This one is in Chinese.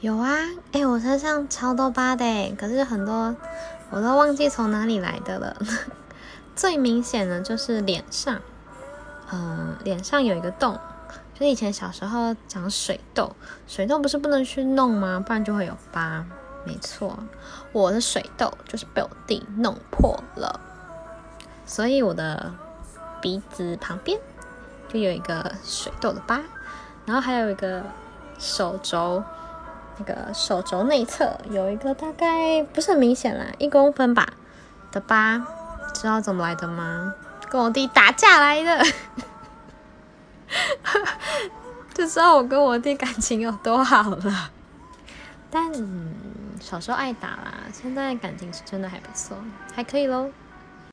有啊，哎，我身上超多疤的，可是很多我都忘记从哪里来的了。最明显的就是脸上，嗯、脸上有一个洞，就是以前小时候长水痘，水痘不是不能去弄吗？不然就会有疤。没错，我的水痘就是被我弟弄破了，所以我的鼻子旁边就有一个水痘的疤，然后还有一个手肘。那个手肘内侧有一个大概不是很明显啦，一公分吧的疤，知道怎么来的吗？跟我弟打架来的，就知道我跟我弟感情有多好了。但小时候爱打啦，现在感情是真的还不错，还可以喽。